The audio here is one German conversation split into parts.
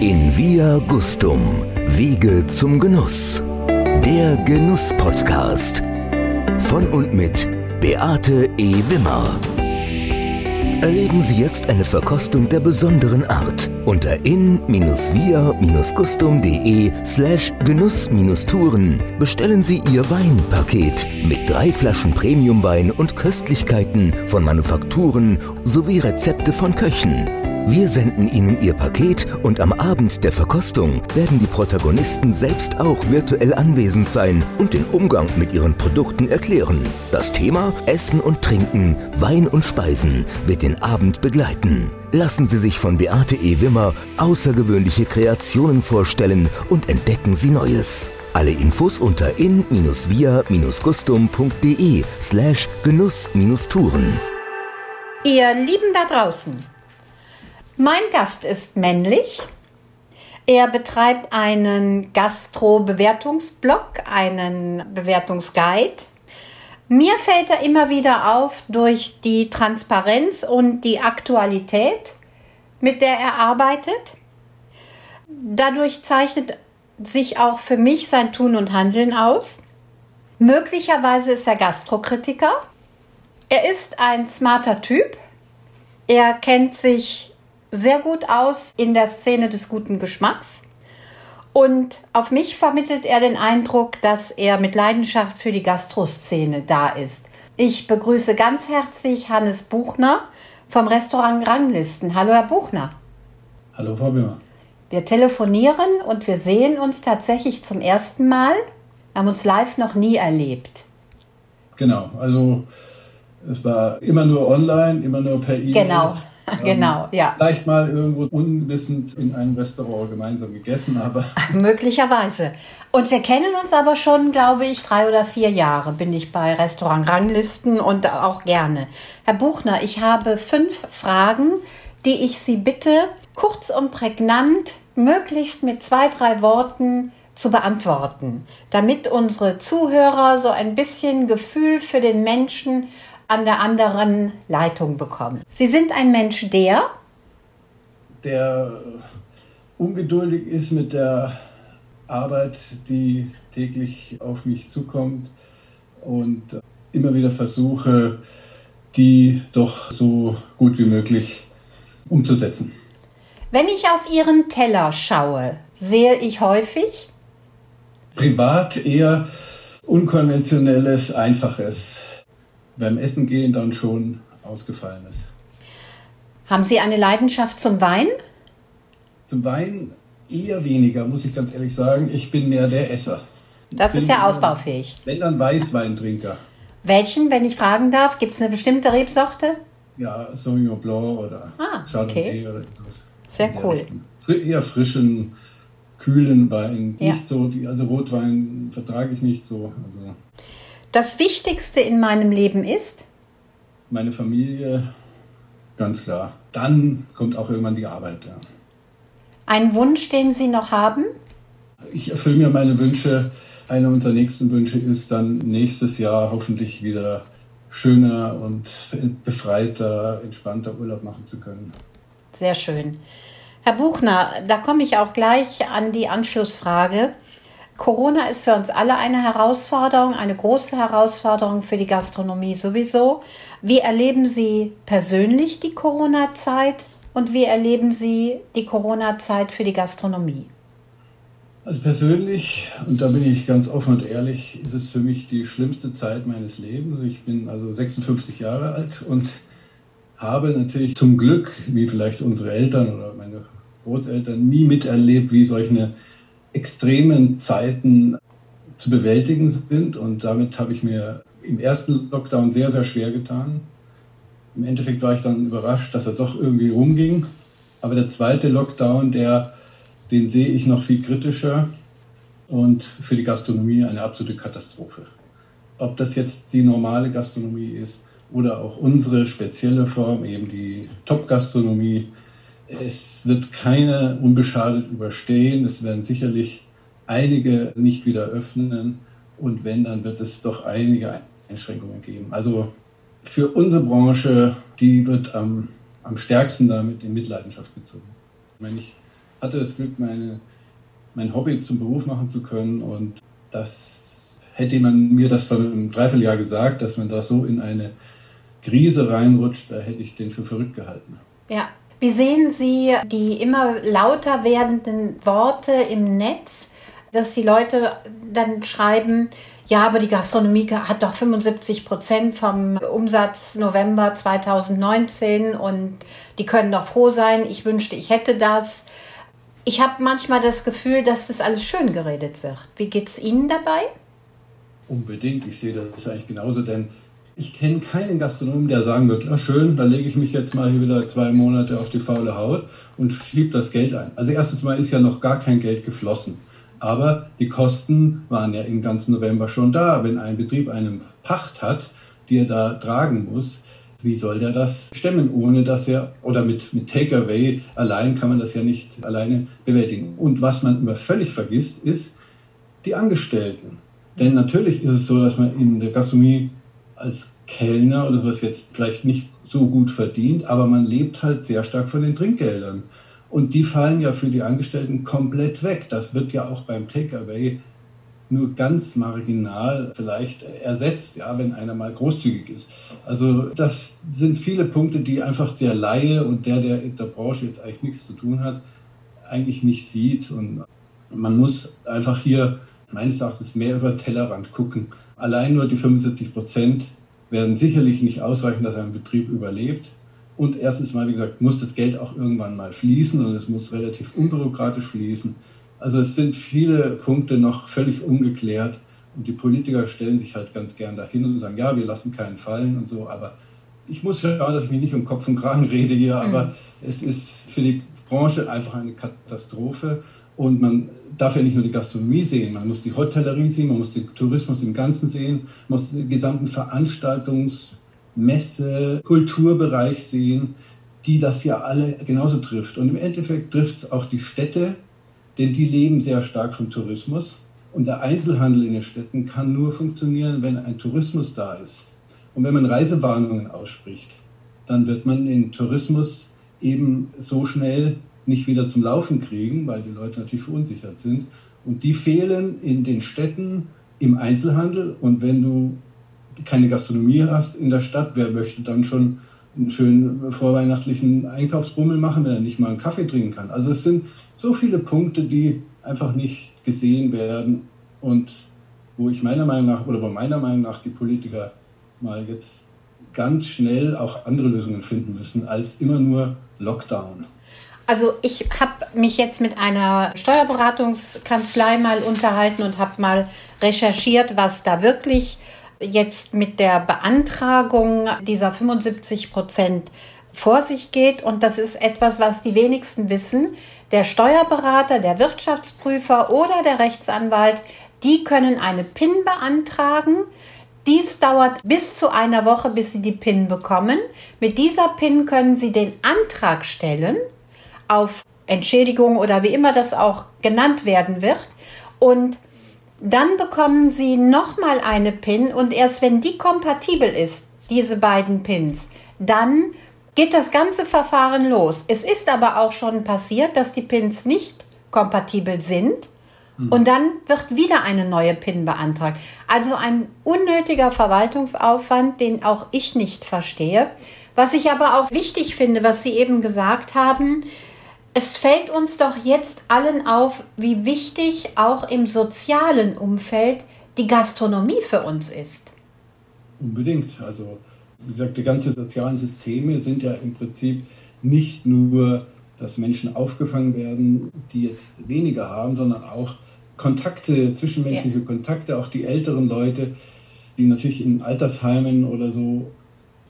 In Via Gustum, Wege zum Genuss. Der Genuss-Podcast. Von und mit Beate E. Wimmer. Erleben Sie jetzt eine Verkostung der besonderen Art unter in-via-gustum.de slash Genuss-Touren bestellen Sie Ihr Weinpaket mit drei Flaschen Premiumwein und Köstlichkeiten von Manufakturen sowie Rezepte von Köchen. Wir senden Ihnen Ihr Paket und am Abend der Verkostung werden die Protagonisten selbst auch virtuell anwesend sein und den Umgang mit ihren Produkten erklären. Das Thema Essen und Trinken, Wein und Speisen wird den Abend begleiten. Lassen Sie sich von Beate E. Wimmer außergewöhnliche Kreationen vorstellen und entdecken Sie Neues. Alle Infos unter in-via-gustum.de slash Genuss-Touren. Ihr Lieben da draußen, mein Gast ist männlich. Er betreibt einen Gastro-Bewertungsblog, einen Bewertungsguide. Mir fällt er immer wieder auf durch die Transparenz und die Aktualität, mit der er arbeitet. Dadurch zeichnet sich auch für mich sein Tun und Handeln aus. Möglicherweise ist er Gastrokritiker. Er ist ein smarter Typ. Er kennt sich sehr gut aus in der Szene des guten Geschmacks. Und auf mich vermittelt er den Eindruck, dass er mit Leidenschaft für die Gastroszene da ist. Ich begrüße ganz herzlich Hannes Buchner vom Restaurant Ranglisten. Hallo, Herr Buchner. Hallo, Frau Bimmer. Wir telefonieren und wir sehen uns tatsächlich zum ersten Mal. Wir haben uns live noch nie erlebt. Genau, also es war immer nur online, immer nur per E-Mail. Genau. Genau, ähm, ja. Vielleicht mal irgendwo unwissend in einem Restaurant gemeinsam gegessen, aber. Möglicherweise. Und wir kennen uns aber schon, glaube ich, drei oder vier Jahre bin ich bei Restaurant Ranglisten und auch gerne. Herr Buchner, ich habe fünf Fragen, die ich Sie bitte kurz und prägnant, möglichst mit zwei, drei Worten zu beantworten, damit unsere Zuhörer so ein bisschen Gefühl für den Menschen an der anderen Leitung bekommen. Sie sind ein Mensch, der? Der ungeduldig ist mit der Arbeit, die täglich auf mich zukommt und immer wieder versuche, die doch so gut wie möglich umzusetzen. Wenn ich auf Ihren Teller schaue, sehe ich häufig? Privat eher unkonventionelles, einfaches beim Essen gehen dann schon ausgefallen ist. Haben Sie eine Leidenschaft zum Wein? Zum Wein eher weniger, muss ich ganz ehrlich sagen. Ich bin mehr der Esser. Das ist ja ausbaufähig. Wenn dann Weißweintrinker. Welchen, wenn ich fragen darf? Gibt es eine bestimmte Rebsorte? Ja, Sauvignon Blanc oder ah, okay. oder etwas. Sehr cool. Eher frischen, kühlen Wein. Ja. Nicht so, also Rotwein vertrage ich nicht so. Also das Wichtigste in meinem Leben ist? Meine Familie, ganz klar. Dann kommt auch irgendwann die Arbeit. Ja. Ein Wunsch, den Sie noch haben? Ich erfülle mir meine Wünsche. Einer unserer nächsten Wünsche ist dann nächstes Jahr hoffentlich wieder schöner und befreiter, entspannter Urlaub machen zu können. Sehr schön. Herr Buchner, da komme ich auch gleich an die Anschlussfrage. Corona ist für uns alle eine Herausforderung, eine große Herausforderung für die Gastronomie sowieso. Wie erleben Sie persönlich die Corona-Zeit und wie erleben Sie die Corona-Zeit für die Gastronomie? Also persönlich, und da bin ich ganz offen und ehrlich, ist es für mich die schlimmste Zeit meines Lebens. Ich bin also 56 Jahre alt und habe natürlich zum Glück, wie vielleicht unsere Eltern oder meine Großeltern, nie miterlebt, wie solche extremen Zeiten zu bewältigen sind. Und damit habe ich mir im ersten Lockdown sehr, sehr schwer getan. Im Endeffekt war ich dann überrascht, dass er doch irgendwie rumging. Aber der zweite Lockdown, der, den sehe ich noch viel kritischer und für die Gastronomie eine absolute Katastrophe. Ob das jetzt die normale Gastronomie ist oder auch unsere spezielle Form, eben die Top-Gastronomie, es wird keiner unbeschadet überstehen. Es werden sicherlich einige nicht wieder öffnen. Und wenn, dann wird es doch einige Einschränkungen geben. Also für unsere Branche, die wird am, am stärksten damit in Mitleidenschaft gezogen. Wenn ich hatte das Glück, meine, mein Hobby zum Beruf machen zu können und das hätte man mir das vor einem Dreivierteljahr gesagt, dass man da so in eine Krise reinrutscht, da hätte ich den für verrückt gehalten. Ja. Wie sehen Sie die immer lauter werdenden Worte im Netz, dass die Leute dann schreiben, ja, aber die Gastronomie hat doch 75 Prozent vom Umsatz November 2019 und die können doch froh sein. Ich wünschte, ich hätte das. Ich habe manchmal das Gefühl, dass das alles schön geredet wird. Wie geht es Ihnen dabei? Unbedingt. Ich sehe das eigentlich genauso, denn ich kenne keinen Gastronomen, der sagen wird, ja schön, dann lege ich mich jetzt mal hier wieder zwei Monate auf die faule Haut und schiebe das Geld ein. Also erstens mal ist ja noch gar kein Geld geflossen. Aber die Kosten waren ja im ganzen November schon da. Wenn ein Betrieb eine Pacht hat, die er da tragen muss, wie soll der das stemmen, ohne dass er, oder mit, mit Takeaway allein kann man das ja nicht alleine bewältigen. Und was man immer völlig vergisst, ist die Angestellten. Denn natürlich ist es so, dass man in der Gastronomie als Kellner oder sowas jetzt vielleicht nicht so gut verdient, aber man lebt halt sehr stark von den Trinkgeldern. Und die fallen ja für die Angestellten komplett weg. Das wird ja auch beim Takeaway nur ganz marginal vielleicht ersetzt, ja, wenn einer mal großzügig ist. Also das sind viele Punkte, die einfach der Laie und der, der in der Branche jetzt eigentlich nichts zu tun hat, eigentlich nicht sieht. Und man muss einfach hier meines Erachtens mehr über den Tellerrand gucken. Allein nur die 75 Prozent werden sicherlich nicht ausreichen, dass ein Betrieb überlebt. Und erstens mal, wie gesagt, muss das Geld auch irgendwann mal fließen und es muss relativ unbürokratisch fließen. Also es sind viele Punkte noch völlig ungeklärt und die Politiker stellen sich halt ganz gern dahin und sagen, ja, wir lassen keinen fallen und so. Aber ich muss schauen, dass ich mich nicht um Kopf und Kragen rede hier, aber mhm. es ist für die Branche einfach eine Katastrophe. Und man darf ja nicht nur die Gastronomie sehen, man muss die Hotellerie sehen, man muss den Tourismus im Ganzen sehen, man muss den gesamten Veranstaltungs-, Messe-, Kulturbereich sehen, die das ja alle genauso trifft. Und im Endeffekt trifft es auch die Städte, denn die leben sehr stark vom Tourismus. Und der Einzelhandel in den Städten kann nur funktionieren, wenn ein Tourismus da ist. Und wenn man Reisewarnungen ausspricht, dann wird man den Tourismus eben so schnell nicht wieder zum Laufen kriegen, weil die Leute natürlich verunsichert sind. Und die fehlen in den Städten im Einzelhandel. Und wenn du keine Gastronomie hast in der Stadt, wer möchte dann schon einen schönen vorweihnachtlichen Einkaufsbummel machen, wenn er nicht mal einen Kaffee trinken kann? Also es sind so viele Punkte, die einfach nicht gesehen werden und wo ich meiner Meinung nach oder bei meiner Meinung nach die Politiker mal jetzt ganz schnell auch andere Lösungen finden müssen als immer nur Lockdown. Also ich habe mich jetzt mit einer Steuerberatungskanzlei mal unterhalten und habe mal recherchiert, was da wirklich jetzt mit der Beantragung dieser 75 Prozent vor sich geht. Und das ist etwas, was die wenigsten wissen. Der Steuerberater, der Wirtschaftsprüfer oder der Rechtsanwalt, die können eine PIN beantragen. Dies dauert bis zu einer Woche, bis Sie die PIN bekommen. Mit dieser PIN können Sie den Antrag stellen auf Entschädigung oder wie immer das auch genannt werden wird. Und dann bekommen Sie nochmal eine PIN und erst wenn die kompatibel ist, diese beiden Pins, dann geht das ganze Verfahren los. Es ist aber auch schon passiert, dass die Pins nicht kompatibel sind mhm. und dann wird wieder eine neue PIN beantragt. Also ein unnötiger Verwaltungsaufwand, den auch ich nicht verstehe. Was ich aber auch wichtig finde, was Sie eben gesagt haben, es fällt uns doch jetzt allen auf, wie wichtig auch im sozialen Umfeld die Gastronomie für uns ist. Unbedingt. Also, wie gesagt, die ganzen sozialen Systeme sind ja im Prinzip nicht nur, dass Menschen aufgefangen werden, die jetzt weniger haben, sondern auch Kontakte, zwischenmenschliche ja. Kontakte, auch die älteren Leute, die natürlich in Altersheimen oder so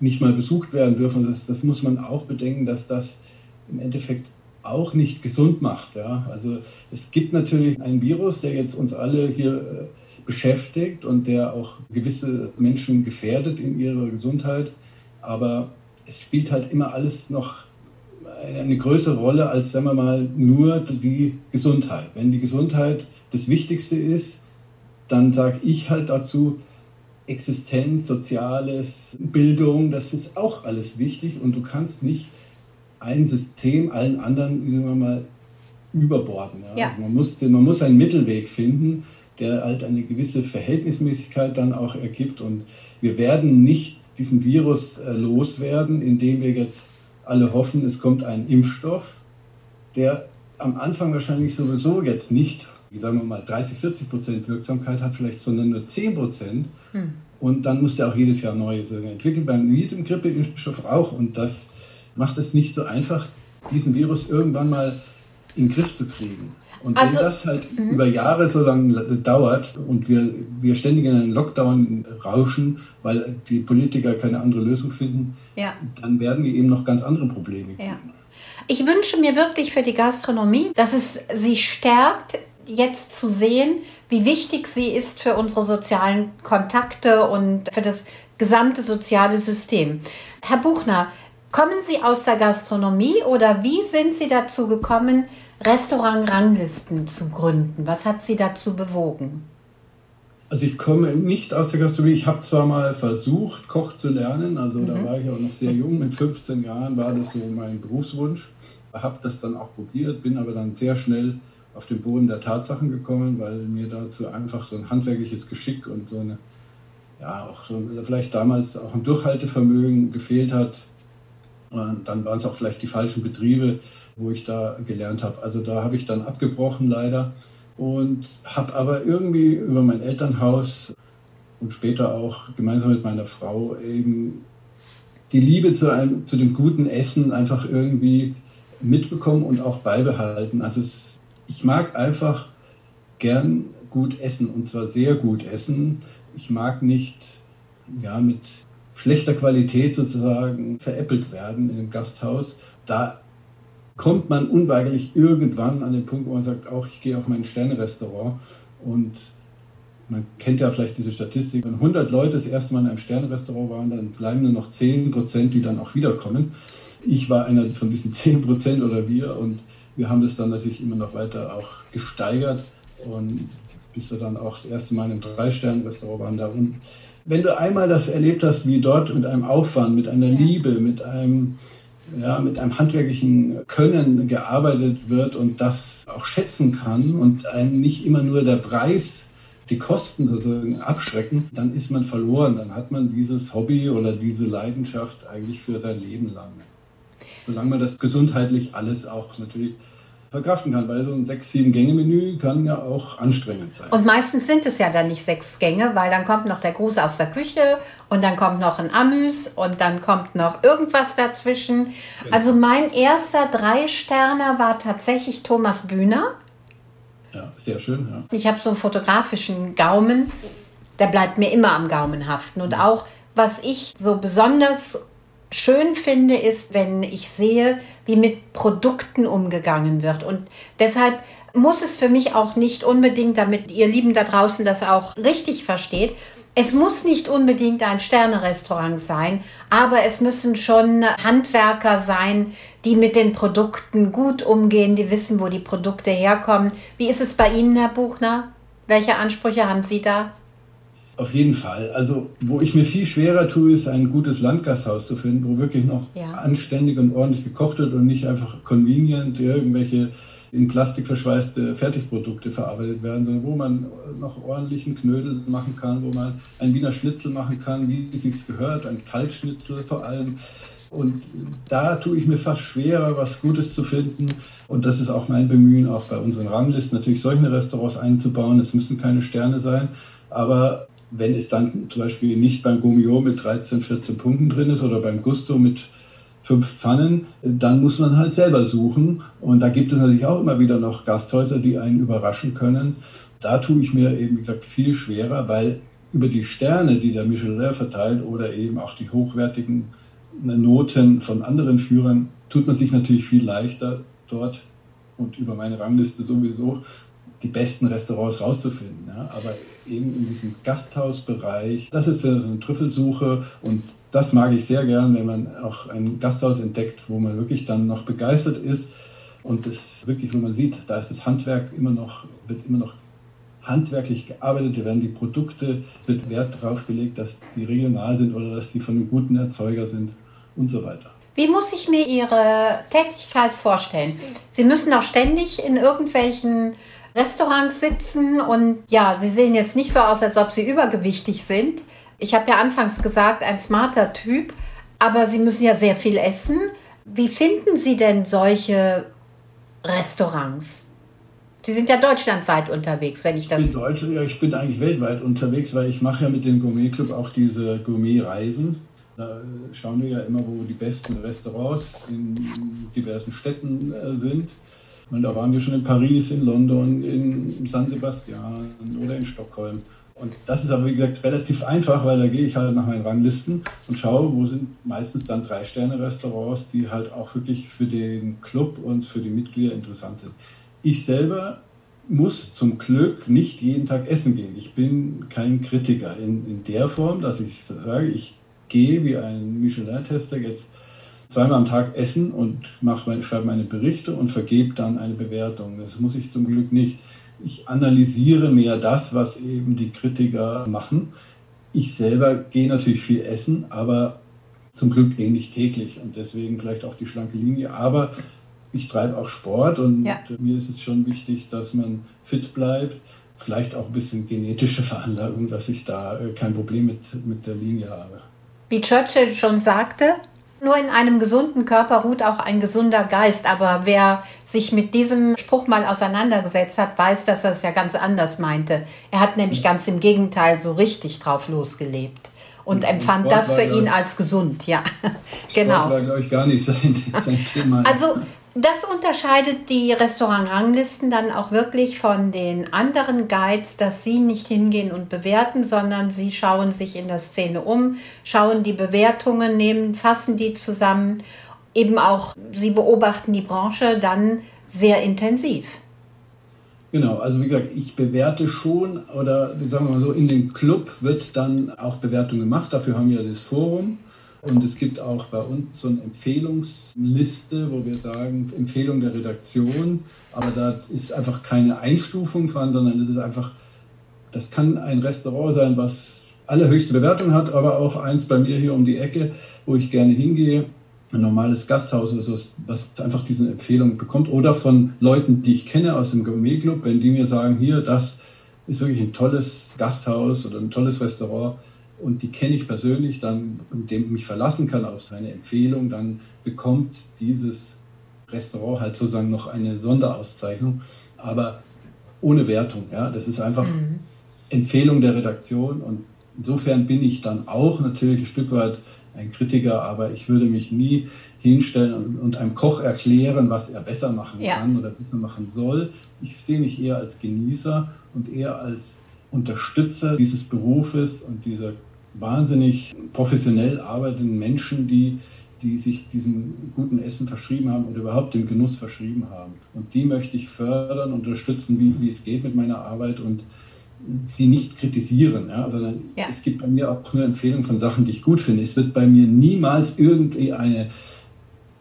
nicht mal besucht werden dürfen. Das, das muss man auch bedenken, dass das im Endeffekt auch nicht gesund macht. Ja? Also es gibt natürlich ein Virus, der jetzt uns alle hier äh, beschäftigt und der auch gewisse Menschen gefährdet in ihrer Gesundheit. Aber es spielt halt immer alles noch eine größere Rolle als, sagen wir mal, nur die Gesundheit. Wenn die Gesundheit das Wichtigste ist, dann sage ich halt dazu, Existenz, Soziales, Bildung, das ist auch alles wichtig und du kannst nicht ein System allen anderen, sagen wir mal, überborden. Ja. Ja. Also man, muss, man muss einen Mittelweg finden, der halt eine gewisse Verhältnismäßigkeit dann auch ergibt. Und wir werden nicht diesen Virus äh, loswerden, indem wir jetzt alle hoffen, es kommt ein Impfstoff, der am Anfang wahrscheinlich sowieso jetzt nicht, sagen wir mal, 30, 40 Prozent Wirksamkeit hat, vielleicht, sondern nur 10 Prozent. Hm. Und dann muss der auch jedes Jahr neu entwickeln, beim jedem Grippeimpfstoff auch. Und das macht es nicht so einfach, diesen Virus irgendwann mal in den Griff zu kriegen. Und also, wenn das halt -hmm. über Jahre so lange dauert und wir, wir ständig in einen Lockdown rauschen, weil die Politiker keine andere Lösung finden, ja. dann werden wir eben noch ganz andere Probleme kriegen. Ja. Ich wünsche mir wirklich für die Gastronomie, dass es sie stärkt, jetzt zu sehen, wie wichtig sie ist für unsere sozialen Kontakte und für das gesamte soziale System. Herr Buchner, kommen Sie aus der Gastronomie oder wie sind Sie dazu gekommen, Restaurant-Ranglisten zu gründen? Was hat Sie dazu bewogen? Also ich komme nicht aus der Gastronomie. Ich habe zwar mal versucht, Koch zu lernen. Also mhm. da war ich auch noch sehr jung. Mit 15 Jahren war das so mein Berufswunsch habe das dann auch probiert, bin aber dann sehr schnell auf den Boden der Tatsachen gekommen, weil mir dazu einfach so ein handwerkliches Geschick und so eine, ja, auch so vielleicht damals auch ein Durchhaltevermögen gefehlt hat. Dann waren es auch vielleicht die falschen Betriebe, wo ich da gelernt habe. Also da habe ich dann abgebrochen leider und habe aber irgendwie über mein Elternhaus und später auch gemeinsam mit meiner Frau eben die Liebe zu, einem, zu dem guten Essen einfach irgendwie mitbekommen und auch beibehalten. Also es, ich mag einfach gern gut essen und zwar sehr gut essen. Ich mag nicht ja, mit schlechter Qualität sozusagen veräppelt werden in einem Gasthaus. Da kommt man unweigerlich irgendwann an den Punkt, wo man sagt, auch ich gehe auf mein Sternerestaurant und man kennt ja vielleicht diese Statistik, wenn 100 Leute das erste Mal in einem Sternerestaurant waren, dann bleiben nur noch 10 Prozent, die dann auch wiederkommen. Ich war einer von diesen 10 Prozent oder wir und wir haben das dann natürlich immer noch weiter auch gesteigert und bis wir dann auch das erste Mal in einem Drei-Sterne-Restaurant waren da. Und wenn du einmal das erlebt hast, wie dort mit einem Aufwand, mit einer Liebe, mit einem, ja, mit einem handwerklichen Können gearbeitet wird und das auch schätzen kann und einem nicht immer nur der Preis die Kosten sozusagen abschrecken, dann ist man verloren. Dann hat man dieses Hobby oder diese Leidenschaft eigentlich für sein Leben lang solange man das gesundheitlich alles auch natürlich verkraften kann, weil so ein sechs, sieben Gänge-Menü kann ja auch anstrengend sein. Und meistens sind es ja dann nicht sechs Gänge, weil dann kommt noch der Gruß aus der Küche und dann kommt noch ein Amüs und dann kommt noch irgendwas dazwischen. Genau. Also mein erster Drei-Sterner war tatsächlich Thomas Bühner. Ja, sehr schön, ja. Ich habe so einen fotografischen Gaumen, der bleibt mir immer am Gaumen haften. Und auch, was ich so besonders schön finde, ist, wenn ich sehe, wie mit Produkten umgegangen wird. Und deshalb muss es für mich auch nicht unbedingt, damit ihr Lieben da draußen das auch richtig versteht, es muss nicht unbedingt ein Sternerestaurant sein, aber es müssen schon Handwerker sein, die mit den Produkten gut umgehen, die wissen, wo die Produkte herkommen. Wie ist es bei Ihnen, Herr Buchner? Welche Ansprüche haben Sie da? Auf jeden Fall. Also, wo ich mir viel schwerer tue, ist ein gutes Landgasthaus zu finden, wo wirklich noch ja. anständig und ordentlich gekocht wird und nicht einfach convenient irgendwelche in Plastik verschweißte Fertigprodukte verarbeitet werden, sondern wo man noch ordentlichen Knödel machen kann, wo man ein Wiener Schnitzel machen kann, wie es sich gehört, ein Kaltschnitzel vor allem. Und da tue ich mir fast schwerer, was Gutes zu finden. Und das ist auch mein Bemühen, auch bei unseren Ranglisten natürlich solche Restaurants einzubauen. Es müssen keine Sterne sein, aber wenn es dann zum Beispiel nicht beim Gummio mit 13, 14 Punkten drin ist oder beim Gusto mit fünf Pfannen, dann muss man halt selber suchen. Und da gibt es natürlich auch immer wieder noch Gasthäuser, die einen überraschen können. Da tue ich mir eben, wie gesagt, viel schwerer, weil über die Sterne, die der Michelin verteilt oder eben auch die hochwertigen Noten von anderen Führern, tut man sich natürlich viel leichter dort und über meine Rangliste sowieso die besten Restaurants rauszufinden. Ja. Aber eben in diesem Gasthausbereich, das ist ja so eine Trüffelsuche und das mag ich sehr gern, wenn man auch ein Gasthaus entdeckt, wo man wirklich dann noch begeistert ist und das wirklich, wo man sieht, da ist das Handwerk immer noch, wird immer noch handwerklich gearbeitet, da werden die Produkte, wird Wert darauf gelegt, dass die regional sind oder dass die von einem guten Erzeuger sind und so weiter. Wie muss ich mir Ihre Tätigkeit vorstellen? Sie müssen auch ständig in irgendwelchen Restaurants sitzen und ja, Sie sehen jetzt nicht so aus, als ob Sie übergewichtig sind. Ich habe ja anfangs gesagt, ein smarter Typ, aber Sie müssen ja sehr viel essen. Wie finden Sie denn solche Restaurants? Sie sind ja deutschlandweit unterwegs, wenn ich das. In Deutschland, ja, ich bin eigentlich weltweit unterwegs, weil ich mache ja mit dem Gourmet Club auch diese Gourmet-Reisen. Da schauen wir ja immer, wo die besten Restaurants in diversen Städten äh, sind. Und da waren wir schon in Paris, in London, in San Sebastian oder in Stockholm. Und das ist aber, wie gesagt, relativ einfach, weil da gehe ich halt nach meinen Ranglisten und schaue, wo sind meistens dann Drei-Sterne-Restaurants, die halt auch wirklich für den Club und für die Mitglieder interessant sind. Ich selber muss zum Glück nicht jeden Tag essen gehen. Ich bin kein Kritiker in, in der Form, dass ich sage, ich gehe wie ein Michelin-Tester jetzt zweimal am Tag essen und mache, schreibe meine Berichte und vergebe dann eine Bewertung. Das muss ich zum Glück nicht. Ich analysiere mehr das, was eben die Kritiker machen. Ich selber gehe natürlich viel essen, aber zum Glück ähnlich täglich und deswegen vielleicht auch die schlanke Linie. Aber ich treibe auch Sport und ja. mir ist es schon wichtig, dass man fit bleibt. Vielleicht auch ein bisschen genetische Veranlagung, dass ich da äh, kein Problem mit, mit der Linie habe. Wie Churchill schon sagte, nur in einem gesunden Körper ruht auch ein gesunder Geist. Aber wer sich mit diesem Spruch mal auseinandergesetzt hat, weiß, dass er es ja ganz anders meinte. Er hat nämlich ganz im Gegenteil so richtig drauf losgelebt und empfand Sport das für ihn als gesund. Ja, genau. Sport war, glaube ich, gar nicht sein, sein Thema. Also das unterscheidet die Restaurantranglisten dann auch wirklich von den anderen Guides, dass sie nicht hingehen und bewerten, sondern sie schauen sich in der Szene um, schauen die Bewertungen, nehmen, fassen die zusammen. Eben auch, sie beobachten die Branche dann sehr intensiv. Genau, also wie gesagt, ich bewerte schon oder sagen wir mal so, in dem Club wird dann auch Bewertung gemacht. Dafür haben wir das Forum. Und es gibt auch bei uns so eine Empfehlungsliste, wo wir sagen, Empfehlung der Redaktion, aber da ist einfach keine Einstufung von, sondern das ist einfach, das kann ein Restaurant sein, was allerhöchste Bewertung hat, aber auch eins bei mir hier um die Ecke, wo ich gerne hingehe, ein normales Gasthaus oder so, was einfach diese Empfehlung bekommt. Oder von Leuten, die ich kenne aus dem Gourmet Club, wenn die mir sagen, hier, das ist wirklich ein tolles Gasthaus oder ein tolles Restaurant, und die kenne ich persönlich, dann, mit dem ich mich verlassen kann auf seine Empfehlung, dann bekommt dieses Restaurant halt sozusagen noch eine Sonderauszeichnung, aber ohne Wertung. Ja? Das ist einfach mhm. Empfehlung der Redaktion und insofern bin ich dann auch natürlich ein Stück weit ein Kritiker, aber ich würde mich nie hinstellen und, und einem Koch erklären, was er besser machen ja. kann oder besser machen soll. Ich sehe mich eher als Genießer und eher als Unterstützer dieses Berufes und dieser wahnsinnig professionell arbeitenden Menschen, die, die sich diesem guten Essen verschrieben haben und überhaupt dem Genuss verschrieben haben. Und die möchte ich fördern, unterstützen, wie, wie es geht mit meiner Arbeit und sie nicht kritisieren, ja, sondern ja. es gibt bei mir auch nur Empfehlungen von Sachen, die ich gut finde. Es wird bei mir niemals irgendwie eine,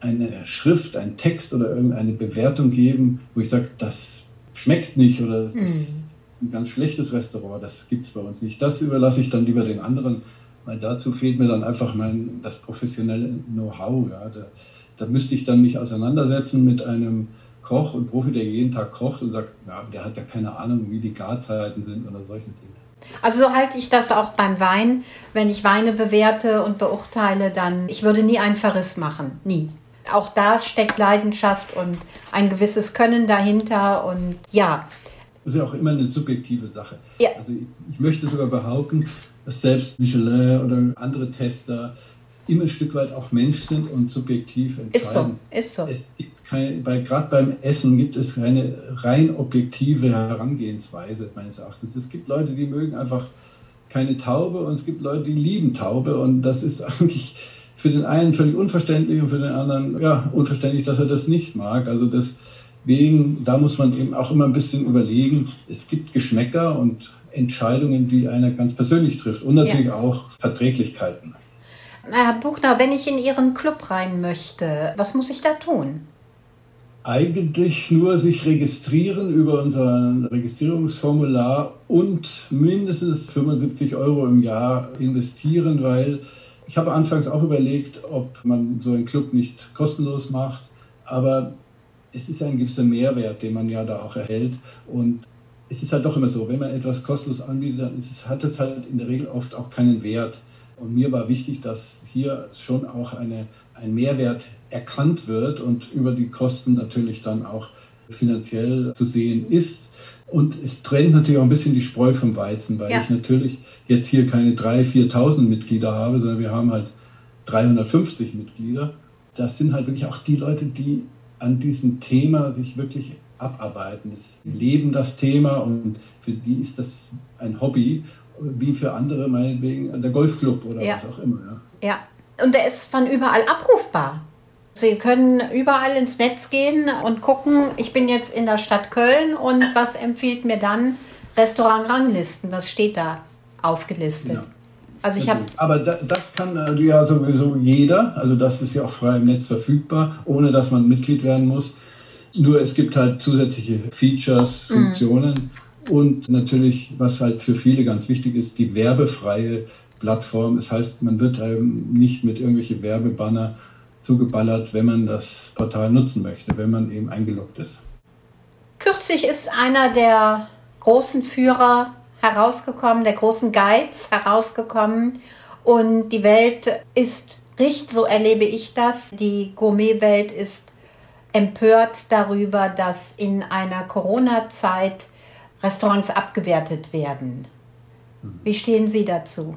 eine Schrift, ein Text oder irgendeine Bewertung geben, wo ich sage, das schmeckt nicht oder das, mhm ein ganz schlechtes Restaurant, das gibt es bei uns nicht. Das überlasse ich dann lieber den anderen, weil dazu fehlt mir dann einfach mein, das professionelle Know-how. Ja. Da, da müsste ich dann mich auseinandersetzen mit einem Koch und Profi, der jeden Tag kocht und sagt, ja, der hat ja keine Ahnung, wie die Garzeiten sind oder solche Dinge. Also so halte ich das auch beim Wein. Wenn ich Weine bewerte und beurteile, dann, ich würde nie einen Verriss machen. Nie. Auch da steckt Leidenschaft und ein gewisses Können dahinter. Und ja, das ist ja auch immer eine subjektive Sache. Ja. Also ich, ich möchte sogar behaupten, dass selbst Michelin oder andere Tester immer ein Stück weit auch Mensch sind und subjektiv entscheiden. Ist so, ist so. Es gibt keine, bei, gerade beim Essen gibt es keine rein objektive Herangehensweise meines Erachtens. Es gibt Leute, die mögen einfach keine Taube und es gibt Leute, die lieben Taube und das ist eigentlich für den einen völlig unverständlich und für den anderen ja unverständlich, dass er das nicht mag. Also das Deswegen, da muss man eben auch immer ein bisschen überlegen, es gibt Geschmäcker und Entscheidungen, die einer ganz persönlich trifft und natürlich ja. auch Verträglichkeiten. Herr Buchner, wenn ich in Ihren Club rein möchte, was muss ich da tun? Eigentlich nur sich registrieren über unser Registrierungsformular und mindestens 75 Euro im Jahr investieren, weil Ich habe anfangs auch überlegt, ob man so einen Club nicht kostenlos macht, aber es ist ein gewisser Mehrwert, den man ja da auch erhält. Und es ist halt doch immer so, wenn man etwas kostenlos anbietet, dann es, hat es halt in der Regel oft auch keinen Wert. Und mir war wichtig, dass hier schon auch eine, ein Mehrwert erkannt wird und über die Kosten natürlich dann auch finanziell zu sehen ist. Und es trennt natürlich auch ein bisschen die Spreu vom Weizen, weil ja. ich natürlich jetzt hier keine 3.000, 4.000 Mitglieder habe, sondern wir haben halt 350 Mitglieder. Das sind halt wirklich auch die Leute, die an diesem Thema sich wirklich abarbeiten. Das leben das Thema und für die ist das ein Hobby, wie für andere meinetwegen der Golfclub oder ja. was auch immer. Ja. ja, und der ist von überall abrufbar. Sie können überall ins Netz gehen und gucken, ich bin jetzt in der Stadt Köln und was empfiehlt mir dann Restaurant-Ranglisten? Was steht da aufgelistet? Ja. Also ich habe. Aber das kann äh, ja sowieso jeder. Also das ist ja auch frei im Netz verfügbar, ohne dass man Mitglied werden muss. Nur es gibt halt zusätzliche Features, mhm. Funktionen mhm. und natürlich, was halt für viele ganz wichtig ist, die werbefreie Plattform. Das heißt, man wird einem nicht mit irgendwelche Werbebanner zugeballert, wenn man das Portal nutzen möchte, wenn man eben eingeloggt ist. Kürzlich ist einer der großen Führer herausgekommen, der großen Guides herausgekommen und die Welt ist richtig, so erlebe ich das, die Gourmetwelt ist empört darüber, dass in einer Corona-Zeit Restaurants abgewertet werden. Wie stehen Sie dazu?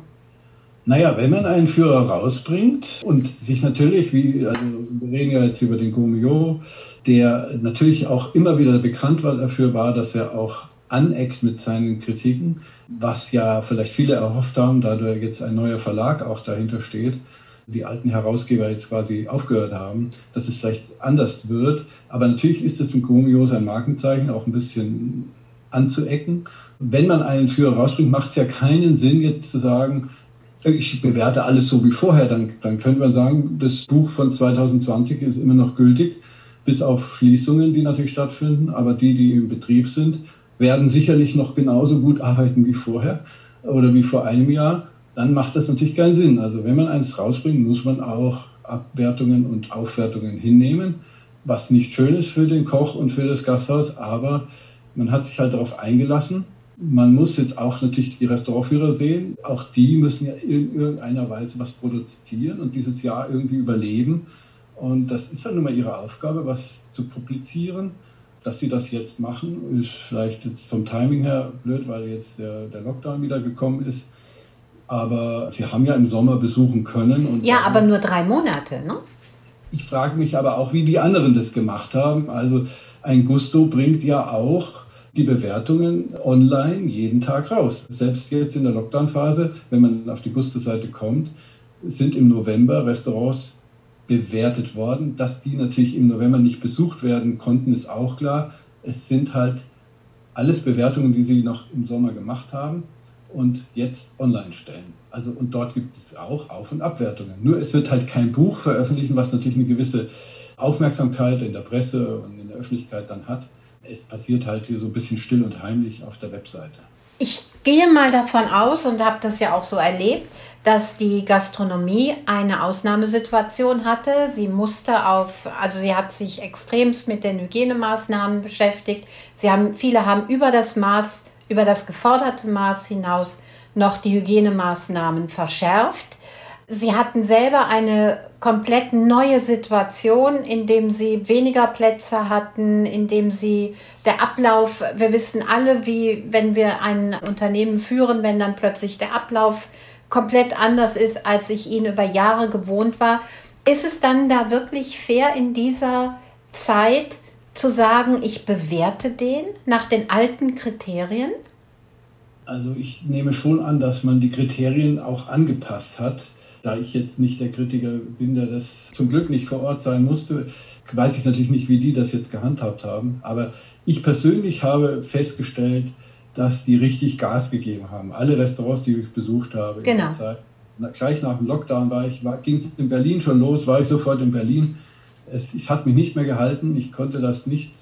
Naja, wenn man einen Führer rausbringt und sich natürlich, wie, also wir reden ja jetzt über den Gomio, der natürlich auch immer wieder bekannt war dafür war, dass er auch aneckt mit seinen Kritiken, was ja vielleicht viele erhofft haben, da jetzt ein neuer Verlag auch dahinter steht, die alten Herausgeber jetzt quasi aufgehört haben, dass es vielleicht anders wird. Aber natürlich ist es im Gomio sein Markenzeichen, auch ein bisschen anzuecken. Wenn man einen Führer rausbringt, macht es ja keinen Sinn, jetzt zu sagen, ich bewerte alles so wie vorher, dann, dann könnte man sagen, das Buch von 2020 ist immer noch gültig, bis auf Schließungen, die natürlich stattfinden, aber die, die im Betrieb sind, werden sicherlich noch genauso gut arbeiten wie vorher oder wie vor einem Jahr. Dann macht das natürlich keinen Sinn. Also wenn man eins rausbringt, muss man auch Abwertungen und Aufwertungen hinnehmen, was nicht schön ist für den Koch und für das Gasthaus, aber man hat sich halt darauf eingelassen man muss jetzt auch natürlich die Restaurantführer sehen. Auch die müssen ja in irgendeiner Weise was produzieren und dieses Jahr irgendwie überleben. Und das ist ja nun mal ihre Aufgabe, was zu publizieren. Dass sie das jetzt machen, ist vielleicht jetzt vom Timing her blöd, weil jetzt der, der Lockdown wieder gekommen ist. Aber sie haben ja im Sommer besuchen können. ja, aber nur drei Monate, ne? Ich frage mich aber auch, wie die anderen das gemacht haben. Also ein Gusto bringt ja auch die Bewertungen online jeden Tag raus. Selbst jetzt in der Lockdown-Phase, wenn man auf die Gusto-Seite kommt, sind im November Restaurants bewertet worden. Dass die natürlich im November nicht besucht werden konnten, ist auch klar. Es sind halt alles Bewertungen, die sie noch im Sommer gemacht haben und jetzt online stellen. Also und dort gibt es auch Auf- und Abwertungen. Nur es wird halt kein Buch veröffentlichen, was natürlich eine gewisse Aufmerksamkeit in der Presse und in der Öffentlichkeit dann hat es passiert halt hier so ein bisschen still und heimlich auf der Webseite. Ich gehe mal davon aus und habe das ja auch so erlebt, dass die Gastronomie eine Ausnahmesituation hatte. Sie musste auf, also sie hat sich extremst mit den Hygienemaßnahmen beschäftigt. Sie haben, viele haben über das Maß, über das geforderte Maß hinaus noch die Hygienemaßnahmen verschärft. Sie hatten selber eine komplett neue Situation, in dem sie weniger Plätze hatten, in dem sie der Ablauf, wir wissen alle, wie wenn wir ein Unternehmen führen, wenn dann plötzlich der Ablauf komplett anders ist, als ich ihn über Jahre gewohnt war. Ist es dann da wirklich fair in dieser Zeit zu sagen, ich bewerte den nach den alten Kriterien? Also ich nehme schon an, dass man die Kriterien auch angepasst hat da ich jetzt nicht der Kritiker bin, der das zum Glück nicht vor Ort sein musste, weiß ich natürlich nicht, wie die das jetzt gehandhabt haben. Aber ich persönlich habe festgestellt, dass die richtig Gas gegeben haben. Alle Restaurants, die ich besucht habe genau. in der Zeit. Na, gleich nach dem Lockdown war ich, ging es in Berlin schon los, war ich sofort in Berlin. Es, es hat mich nicht mehr gehalten. Ich konnte das nicht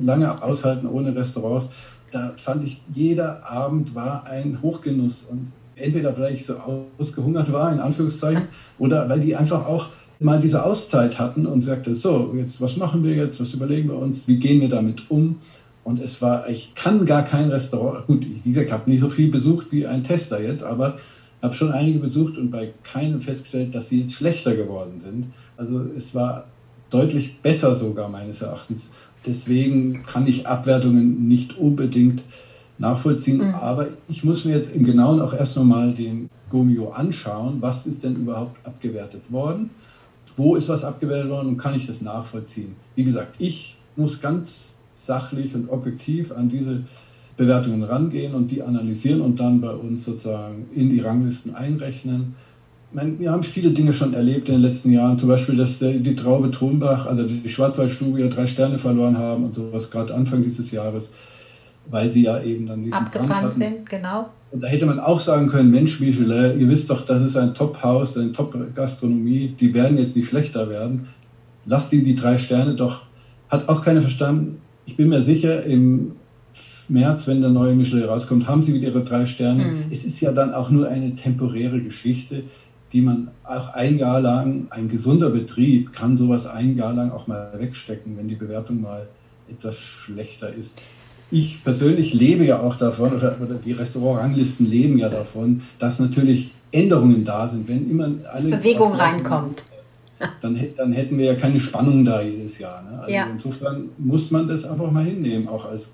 lange aushalten ohne Restaurants. Da fand ich, jeder Abend war ein Hochgenuss. Und entweder weil ich so ausgehungert war, in Anführungszeichen, oder weil die einfach auch mal diese Auszeit hatten und sagte, so, jetzt was machen wir jetzt, was überlegen wir uns, wie gehen wir damit um? Und es war, ich kann gar kein Restaurant, gut, wie gesagt, ich habe nicht so viel besucht wie ein Tester jetzt, aber habe schon einige besucht und bei keinem festgestellt, dass sie jetzt schlechter geworden sind. Also es war deutlich besser sogar meines Erachtens. Deswegen kann ich Abwertungen nicht unbedingt nachvollziehen, mhm. aber ich muss mir jetzt im Genauen auch erst nochmal den Gomio anschauen, was ist denn überhaupt abgewertet worden, wo ist was abgewertet worden und kann ich das nachvollziehen. Wie gesagt, ich muss ganz sachlich und objektiv an diese Bewertungen rangehen und die analysieren und dann bei uns sozusagen in die Ranglisten einrechnen. Meine, wir haben viele Dinge schon erlebt in den letzten Jahren, zum Beispiel, dass die Traube Thunbach, also die Schwarzwaldstudie, drei Sterne verloren haben und sowas, gerade Anfang dieses Jahres, weil sie ja eben dann diesen abgebrannt sind, genau. Und da hätte man auch sagen können, Mensch, Michelin, ihr wisst doch, das ist ein Top-Haus, eine Top-Gastronomie, die werden jetzt nicht schlechter werden. Lasst ihm die drei Sterne doch. Hat auch keiner verstanden. Ich bin mir sicher, im März, wenn der neue Michelin rauskommt, haben sie wieder ihre drei Sterne. Mhm. Es ist ja dann auch nur eine temporäre Geschichte, die man auch ein Jahr lang, ein gesunder Betrieb kann sowas ein Jahr lang auch mal wegstecken, wenn die Bewertung mal etwas schlechter ist. Ich persönlich lebe ja auch davon, oder, die Restaurantranglisten leben ja davon, dass natürlich Änderungen da sind. Wenn immer alle Bewegung reinkommt. Dann, dann hätten wir ja keine Spannung da jedes Jahr. Ne? Also ja. insofern muss man das einfach mal hinnehmen, auch als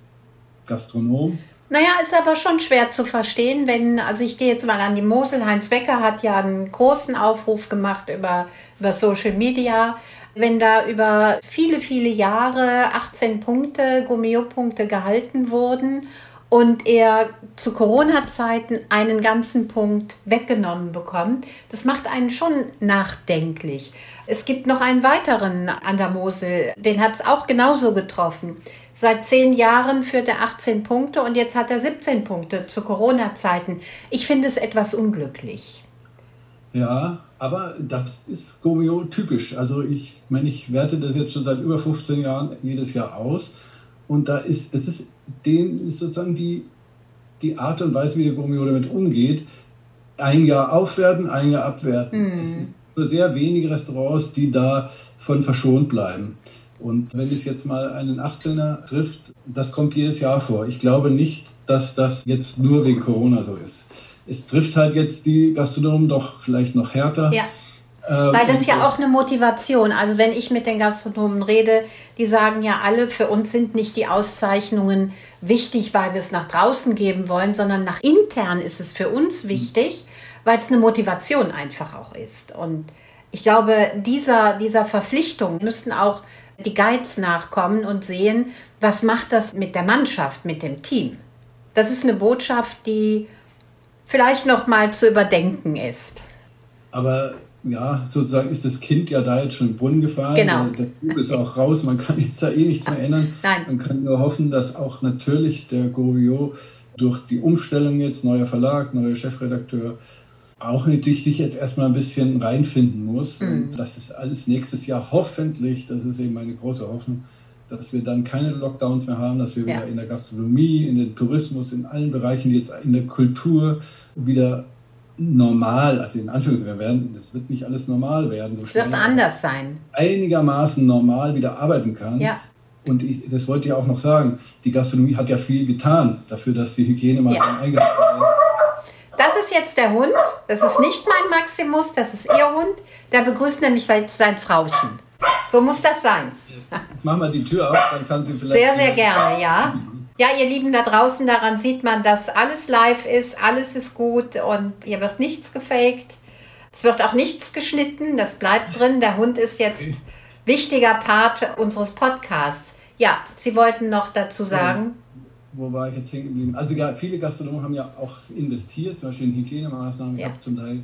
Gastronom. Naja, ist aber schon schwer zu verstehen, wenn, also ich gehe jetzt mal an die Mosel, Heinz Becker hat ja einen großen Aufruf gemacht über, über Social Media. Wenn da über viele, viele Jahre 18 Punkte, Gomeo-Punkte gehalten wurden und er zu Corona-Zeiten einen ganzen Punkt weggenommen bekommt, das macht einen schon nachdenklich. Es gibt noch einen weiteren an der Mosel, den hat es auch genauso getroffen. Seit zehn Jahren führt er 18 Punkte und jetzt hat er 17 Punkte zu Corona-Zeiten. Ich finde es etwas unglücklich. Ja, aber das ist Gomio typisch. Also ich meine, ich werte das jetzt schon seit über 15 Jahren jedes Jahr aus. Und da ist, das ist, den ist sozusagen die, die Art und Weise, wie der Gomio damit umgeht. Ein Jahr aufwerten, ein Jahr abwerten. Mm. Es sind nur sehr wenige Restaurants, die davon verschont bleiben. Und wenn es jetzt mal einen 18er trifft, das kommt jedes Jahr vor. Ich glaube nicht, dass das jetzt nur wegen Corona so ist. Es trifft halt jetzt die Gastronomen doch vielleicht noch härter. Ja. Ähm, weil das ja auch eine Motivation. Also wenn ich mit den Gastronomen rede, die sagen ja alle, für uns sind nicht die Auszeichnungen wichtig, weil wir es nach draußen geben wollen, sondern nach intern ist es für uns wichtig, weil es eine Motivation einfach auch ist. Und ich glaube, dieser, dieser Verpflichtung müssten auch die Guides nachkommen und sehen, was macht das mit der Mannschaft, mit dem Team. Das ist eine Botschaft, die vielleicht noch mal zu überdenken ist. Aber ja, sozusagen ist das Kind ja da jetzt schon im Brunnen gefahren. Genau. Der Bub ist auch raus, man kann jetzt da eh nichts mehr ändern. Nein. Man kann nur hoffen, dass auch natürlich der Goriot durch die Umstellung jetzt, neuer Verlag, neuer Chefredakteur, auch natürlich sich jetzt erstmal ein bisschen reinfinden muss. Mhm. Und das ist alles nächstes Jahr hoffentlich, das ist eben meine große Hoffnung, dass wir dann keine Lockdowns mehr haben, dass wir ja. wieder in der Gastronomie, in den Tourismus, in allen Bereichen, die jetzt in der Kultur wieder normal, also in Anführungszeichen werden, das wird nicht alles normal werden. So es wird anders sein. Einigermaßen normal wieder arbeiten kann. Ja. Und ich, das wollte ich auch noch sagen, die Gastronomie hat ja viel getan dafür, dass die Hygienemaßnahmen ja. eingehalten werden ist jetzt der Hund. Das ist nicht mein Maximus, das ist ihr Hund. Der begrüßt nämlich sein, sein Frauchen. So muss das sein. Mach mal die Tür auf, dann kann sie vielleicht. Sehr, sehr gerne, ja. Ja, ihr Lieben da draußen, daran sieht man, dass alles live ist, alles ist gut und hier wird nichts gefaked. Es wird auch nichts geschnitten, das bleibt drin. Der Hund ist jetzt wichtiger Part unseres Podcasts. Ja, Sie wollten noch dazu sagen wo war ich jetzt hängen geblieben? Also ja, viele Gastronomen haben ja auch investiert, zum Beispiel in Hygienemaßnahmen. Ja. Ich habe zum Teil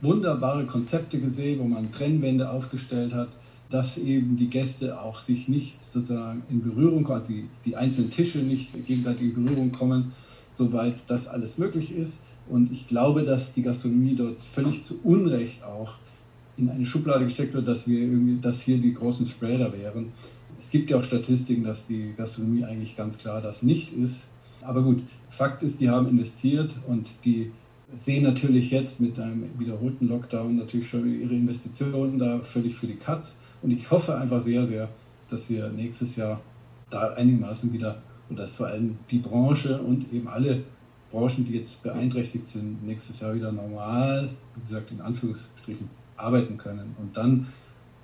wunderbare Konzepte gesehen, wo man Trennwände aufgestellt hat, dass eben die Gäste auch sich nicht sozusagen in Berührung kommen, also die, die einzelnen Tische nicht gegenseitig in Berührung kommen, soweit das alles möglich ist. Und ich glaube, dass die Gastronomie dort völlig zu Unrecht auch in eine Schublade gesteckt wird, dass wir irgendwie, dass hier die großen Spreader wären. Es gibt ja auch Statistiken, dass die Gastronomie eigentlich ganz klar das nicht ist. Aber gut, Fakt ist, die haben investiert und die sehen natürlich jetzt mit einem wiederholten Lockdown natürlich schon ihre Investitionen da völlig für die Katz. Und ich hoffe einfach sehr, sehr, dass wir nächstes Jahr da einigermaßen wieder, und dass vor allem die Branche und eben alle Branchen, die jetzt beeinträchtigt sind, nächstes Jahr wieder normal, wie gesagt, in Anführungsstrichen, arbeiten können. Und dann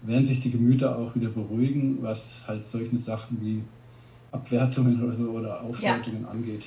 werden sich die Gemüter auch wieder beruhigen, was halt solche Sachen wie Abwertungen oder so oder Aufwertungen ja. angeht.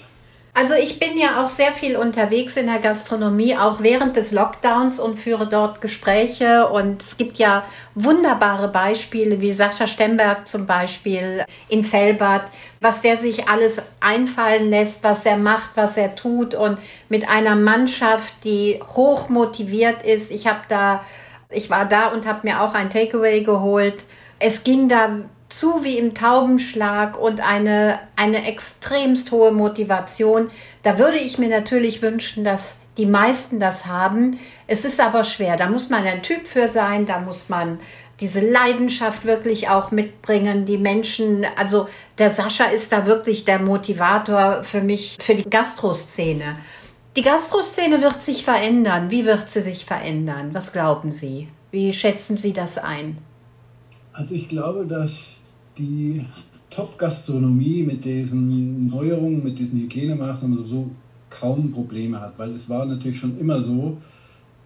Also ich bin ja auch sehr viel unterwegs in der Gastronomie, auch während des Lockdowns und führe dort Gespräche. Und es gibt ja wunderbare Beispiele, wie Sascha Stemberg zum Beispiel in Fellbad, was der sich alles einfallen lässt, was er macht, was er tut und mit einer Mannschaft, die hoch motiviert ist. Ich habe da, ich war da und habe mir auch ein Takeaway geholt. Es ging da zu wie im Taubenschlag und eine, eine extremst hohe Motivation. Da würde ich mir natürlich wünschen, dass die meisten das haben. Es ist aber schwer. Da muss man ein Typ für sein, da muss man diese Leidenschaft wirklich auch mitbringen. Die Menschen, also der Sascha ist da wirklich der Motivator für mich, für die Gastroszene. Die Gastroszene wird sich verändern. Wie wird sie sich verändern? Was glauben Sie? Wie schätzen Sie das ein? Also ich glaube, dass die Top-Gastronomie mit diesen Neuerungen, mit diesen Hygienemaßnahmen so kaum Probleme hat, weil es war natürlich schon immer so,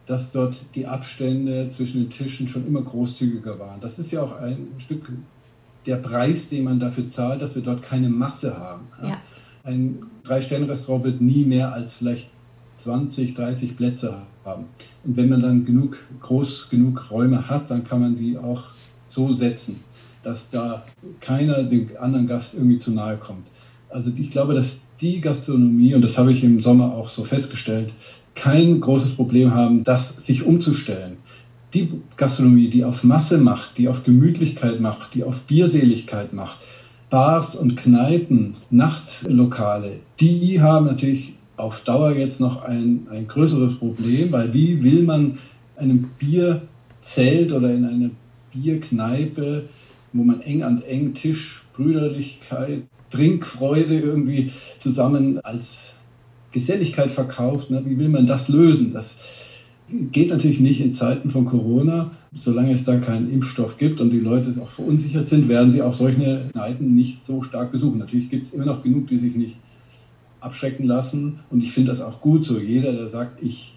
dass dort die Abstände zwischen den Tischen schon immer großzügiger waren. Das ist ja auch ein Stück der Preis, den man dafür zahlt, dass wir dort keine Masse haben. Ja. Ein Drei-Sterne-Restaurant wird nie mehr als vielleicht 20, 30 Plätze haben. Und wenn man dann genug, groß genug Räume hat, dann kann man die auch so setzen dass da keiner dem anderen Gast irgendwie zu nahe kommt. Also ich glaube, dass die Gastronomie, und das habe ich im Sommer auch so festgestellt, kein großes Problem haben, das sich umzustellen. Die Gastronomie, die auf Masse macht, die auf Gemütlichkeit macht, die auf Bierseligkeit macht, Bars und Kneipen, Nachtlokale, die haben natürlich auf Dauer jetzt noch ein, ein größeres Problem, weil wie will man einem Bierzelt oder in eine Bierkneipe wo man eng an eng Tisch, Brüderlichkeit, Trinkfreude irgendwie zusammen als Geselligkeit verkauft. Ne? Wie will man das lösen? Das geht natürlich nicht in Zeiten von Corona. Solange es da keinen Impfstoff gibt und die Leute auch verunsichert sind, werden sie auch solche Kneipen nicht so stark besuchen. Natürlich gibt es immer noch genug, die sich nicht abschrecken lassen. Und ich finde das auch gut so. Jeder, der sagt, ich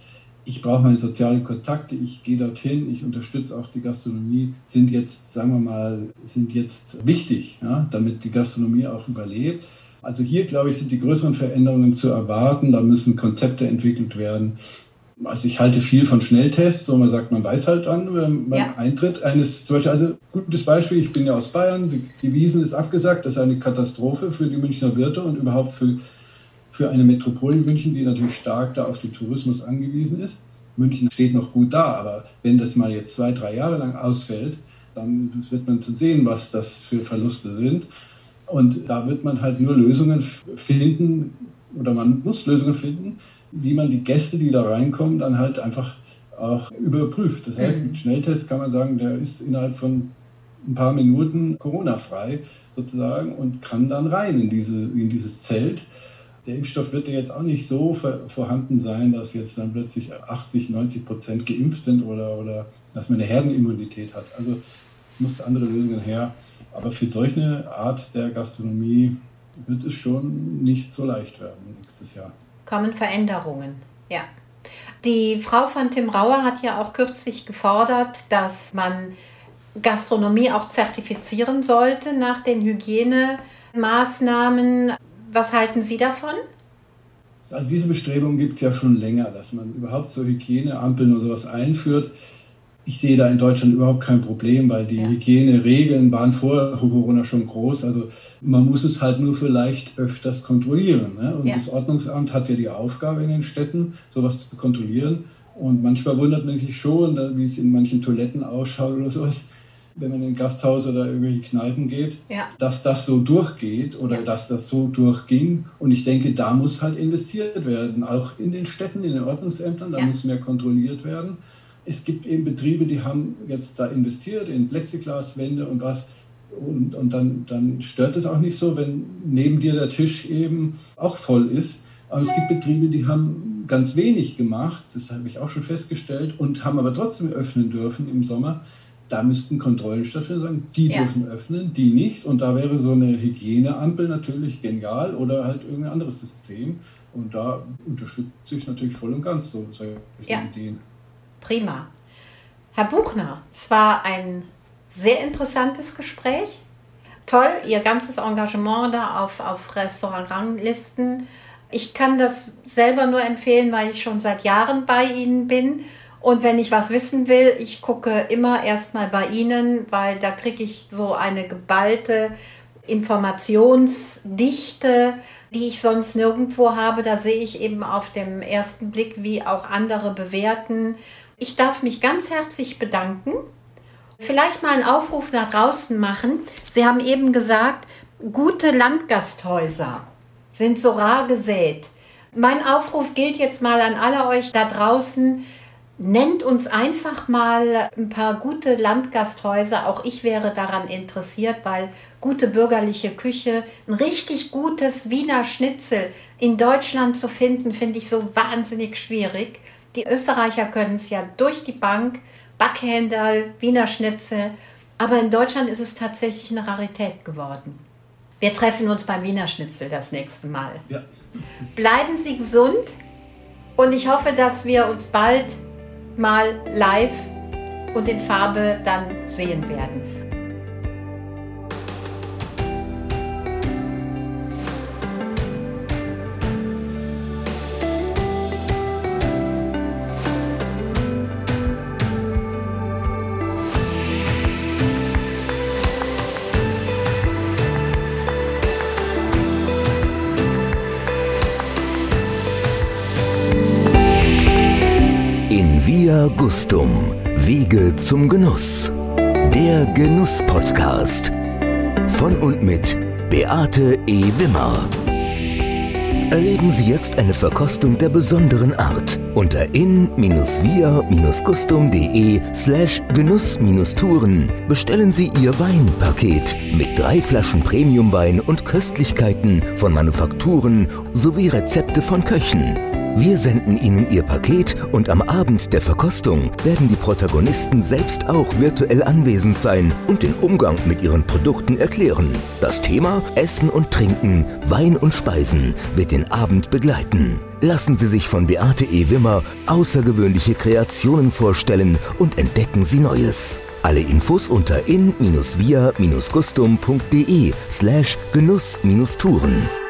ich brauche meine sozialen Kontakte, ich gehe dorthin, ich unterstütze auch die Gastronomie, sind jetzt, sagen wir mal, sind jetzt wichtig, ja, damit die Gastronomie auch überlebt. Also hier, glaube ich, sind die größeren Veränderungen zu erwarten. Da müssen Konzepte entwickelt werden. Also ich halte viel von Schnelltests, so man sagt, man weiß halt dann beim ja. Eintritt eines, zum Beispiel, also gutes Beispiel, ich bin ja aus Bayern, die Wiesen ist abgesagt, das ist eine Katastrophe für die Münchner Wirte und überhaupt für für eine Metropole München, die natürlich stark da auf den Tourismus angewiesen ist. München steht noch gut da, aber wenn das mal jetzt zwei, drei Jahre lang ausfällt, dann wird man sehen, was das für Verluste sind. Und da wird man halt nur Lösungen finden, oder man muss Lösungen finden, wie man die Gäste, die da reinkommen, dann halt einfach auch überprüft. Das heißt, mit Schnelltest kann man sagen, der ist innerhalb von ein paar Minuten Corona-frei sozusagen und kann dann rein in, diese, in dieses Zelt der Impfstoff wird ja jetzt auch nicht so vorhanden sein, dass jetzt dann plötzlich 80, 90 Prozent geimpft sind oder, oder dass man eine Herdenimmunität hat. Also es muss andere Lösungen her. Aber für solche Art der Gastronomie wird es schon nicht so leicht werden nächstes Jahr. Kommen Veränderungen, ja. Die Frau von Tim Rauer hat ja auch kürzlich gefordert, dass man Gastronomie auch zertifizieren sollte nach den Hygienemaßnahmen. Was halten Sie davon? Also diese Bestrebungen gibt es ja schon länger, dass man überhaupt so Hygieneampeln oder sowas einführt. Ich sehe da in Deutschland überhaupt kein Problem, weil die ja. Hygieneregeln waren vor Corona schon groß. Also man muss es halt nur vielleicht öfters kontrollieren. Ne? Und ja. das Ordnungsamt hat ja die Aufgabe in den Städten, sowas zu kontrollieren. Und manchmal wundert man sich schon, wie es in manchen Toiletten ausschaut oder sowas wenn man in ein Gasthaus oder irgendwelche Kneipen geht, ja. dass das so durchgeht oder ja. dass das so durchging. Und ich denke, da muss halt investiert werden, auch in den Städten, in den Ordnungsämtern, da ja. muss mehr kontrolliert werden. Es gibt eben Betriebe, die haben jetzt da investiert in Plexiglaswände und was. Und, und dann, dann stört es auch nicht so, wenn neben dir der Tisch eben auch voll ist. Aber es gibt Betriebe, die haben ganz wenig gemacht, das habe ich auch schon festgestellt, und haben aber trotzdem öffnen dürfen im Sommer. Da müssten Kontrollen stattfinden, sagen, die ja. dürfen öffnen, die nicht. Und da wäre so eine Hygieneampel natürlich genial oder halt irgendein anderes System. Und da unterstütze ich natürlich voll und ganz so solche ja. Ideen. Prima. Herr Buchner, es war ein sehr interessantes Gespräch. Toll, Ihr ganzes Engagement da auf, auf Restaurantranglisten. Ich kann das selber nur empfehlen, weil ich schon seit Jahren bei Ihnen bin. Und wenn ich was wissen will, ich gucke immer erstmal bei Ihnen, weil da kriege ich so eine geballte Informationsdichte, die ich sonst nirgendwo habe. Da sehe ich eben auf dem ersten Blick, wie auch andere bewerten. Ich darf mich ganz herzlich bedanken. Vielleicht mal einen Aufruf nach draußen machen. Sie haben eben gesagt, gute Landgasthäuser sind so rar gesät. Mein Aufruf gilt jetzt mal an alle euch da draußen. Nennt uns einfach mal ein paar gute Landgasthäuser. Auch ich wäre daran interessiert, weil gute bürgerliche Küche, ein richtig gutes Wiener Schnitzel in Deutschland zu finden, finde ich so wahnsinnig schwierig. Die Österreicher können es ja durch die Bank, Backhändel, Wiener Schnitzel, aber in Deutschland ist es tatsächlich eine Rarität geworden. Wir treffen uns beim Wiener Schnitzel das nächste Mal. Ja. Bleiben Sie gesund und ich hoffe, dass wir uns bald mal live und in Farbe dann sehen werden. Via Gustum, Wege zum Genuss. Der Genuss-Podcast. Von und mit Beate E. Wimmer. Erleben Sie jetzt eine Verkostung der besonderen Art unter in-via-gustum.de slash Genuss-Touren bestellen Sie Ihr Weinpaket mit drei Flaschen Premiumwein und Köstlichkeiten von Manufakturen sowie Rezepte von Köchen. Wir senden Ihnen Ihr Paket und am Abend der Verkostung werden die Protagonisten selbst auch virtuell anwesend sein und den Umgang mit ihren Produkten erklären. Das Thema Essen und Trinken, Wein und Speisen wird den Abend begleiten. Lassen Sie sich von Beate E. Wimmer außergewöhnliche Kreationen vorstellen und entdecken Sie Neues. Alle Infos unter in-via-gustum.de slash Genuss-Touren.